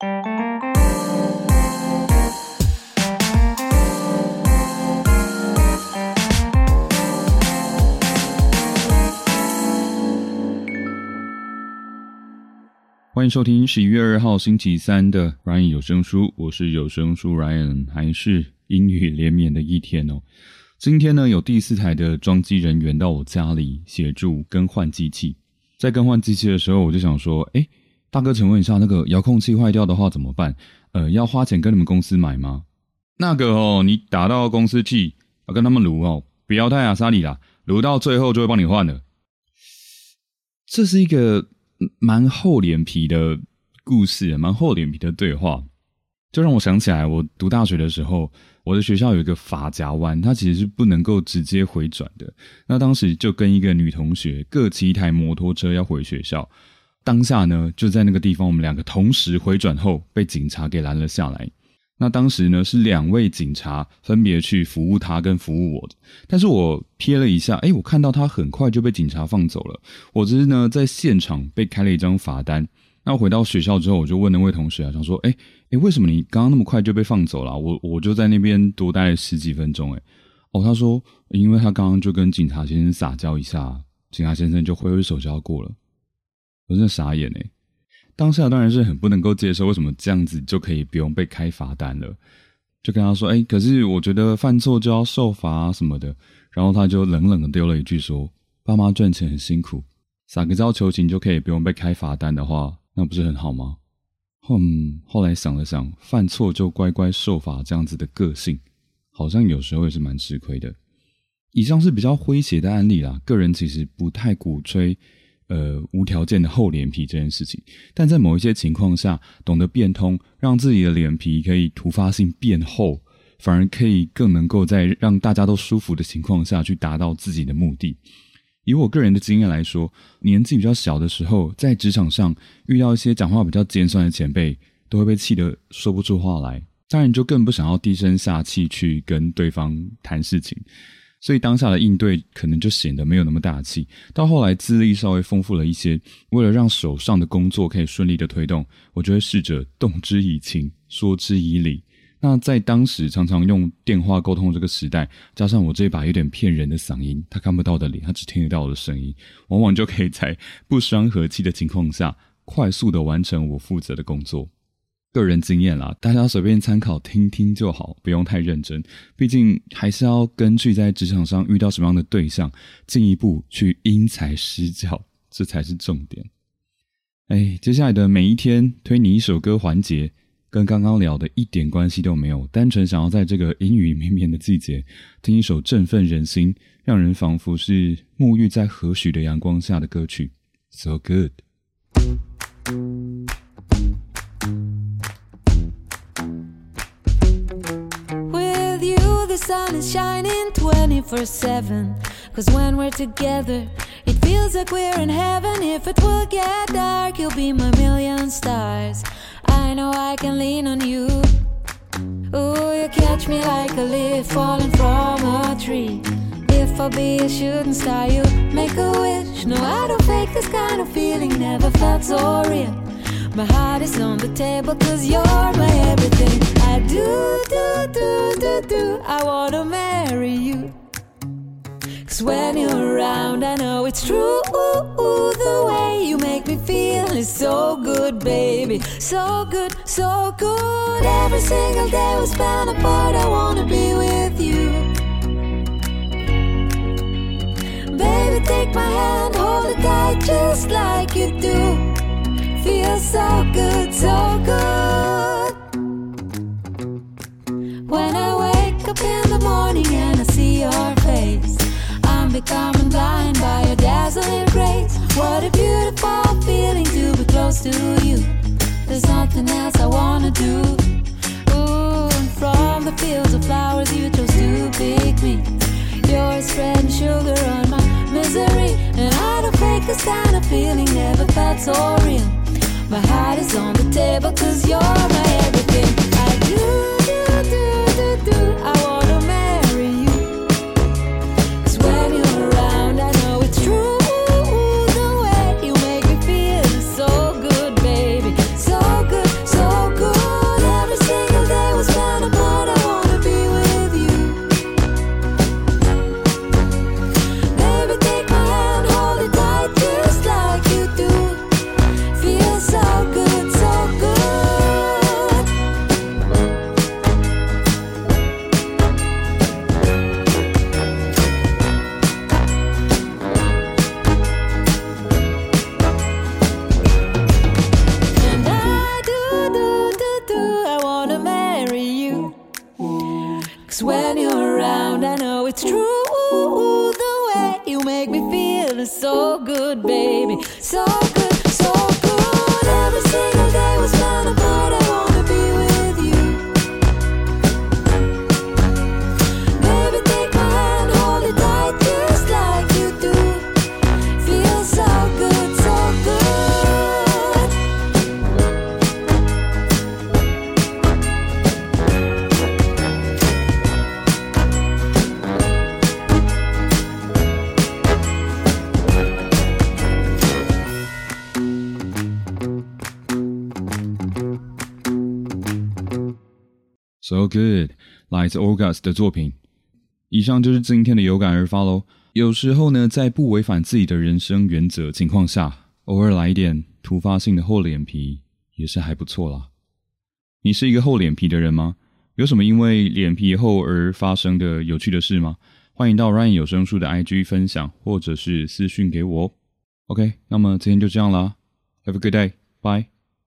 欢迎收听十一月二号星期三的 Ryan 有声书，我是有声书 Ryan，还是阴雨连绵的一天哦。今天呢，有第四台的装机人员到我家里协助更换机器。在更换机器的时候，我就想说，哎，大哥，请问一下，那个遥控器坏掉的话怎么办？呃，要花钱跟你们公司买吗？那个哦，你打到公司去，要跟他们撸哦，不要太阿莎里啦，撸到最后就会帮你换的。这是一个。蛮厚脸皮的故事，蛮厚脸皮的对话，就让我想起来，我读大学的时候，我的学校有一个法夹弯，它其实是不能够直接回转的。那当时就跟一个女同学各骑一台摩托车要回学校，当下呢就在那个地方，我们两个同时回转后被警察给拦了下来。那当时呢是两位警察分别去服务他跟服务我的，但是我瞥了一下，哎，我看到他很快就被警察放走了。我只是呢在现场被开了一张罚单。那回到学校之后，我就问那位同学啊，想说，哎哎，为什么你刚刚那么快就被放走了？我我就在那边多待了十几分钟，哎，哦，他说，因为他刚刚就跟警察先生撒娇一下，警察先生就挥挥手就要过了。我真的傻眼哎。当下当然是很不能够接受，为什么这样子就可以不用被开罚单了？就跟他说：“哎，可是我觉得犯错就要受罚什么的。”然后他就冷冷的丢了一句说：“爸妈赚钱很辛苦，撒个娇求情就可以不用被开罚单的话，那不是很好吗？”嗯，后来想了想，犯错就乖乖受罚这样子的个性，好像有时候也是蛮吃亏的。以上是比较诙谐的案例啦，个人其实不太鼓吹。呃，无条件的厚脸皮这件事情，但在某一些情况下，懂得变通，让自己的脸皮可以突发性变厚，反而可以更能够在让大家都舒服的情况下去达到自己的目的。以我个人的经验来说，年纪比较小的时候，在职场上遇到一些讲话比较尖酸的前辈，都会被气得说不出话来，当然就更不想要低声下气去跟对方谈事情。所以当下的应对可能就显得没有那么大气。到后来资历稍微丰富了一些，为了让手上的工作可以顺利的推动，我就会试着动之以情，说之以理。那在当时常常用电话沟通这个时代，加上我这把有点骗人的嗓音，他看不到的脸，他只听得到我的声音，往往就可以在不伤和气的情况下，快速的完成我负责的工作。个人经验啦，大家随便参考听听就好，不用太认真。毕竟还是要根据在职场上遇到什么样的对象，进一步去因材施教，这才是重点。哎，接下来的每一天推你一首歌环节，跟刚刚聊的一点关系都没有，单纯想要在这个阴雨绵绵的季节，听一首振奋人心、让人仿佛是沐浴在和煦的阳光下的歌曲，So good。The sun is shining 24 7. Cause when we're together, it feels like we're in heaven. If it will get dark, you'll be my million stars. I know I can lean on you. Ooh, you catch me like a leaf falling from a tree. If I'll be a shooting star, you make a wish. No, I don't fake this kind of feeling, never felt so real. My heart is on the table cause you're my everything. It's true. The way you make me feel is so good, baby. So good, so good. Every single day we spend apart, I wanna be with you. Baby, take my hand, hold it tight just like you do to you. There's nothing else I wanna do. Ooh, and from the fields of flowers you chose to pick me. You're spreading sugar on my misery, and I don't fake this kind of feeling. Never felt so real. My heart is on the table cause you're my everything. I do, do, it's true. The way you make me feel is so good, baby. So good. So good，来自 August 的作品。以上就是今天的有感而发喽。有时候呢，在不违反自己的人生原则情况下，偶尔来一点突发性的厚脸皮，也是还不错啦。你是一个厚脸皮的人吗？有什么因为脸皮厚而发生的有趣的事吗？欢迎到 Ryan 有声书的 IG 分享，或者是私讯给我。OK，那么今天就这样啦。Have a good day，bye。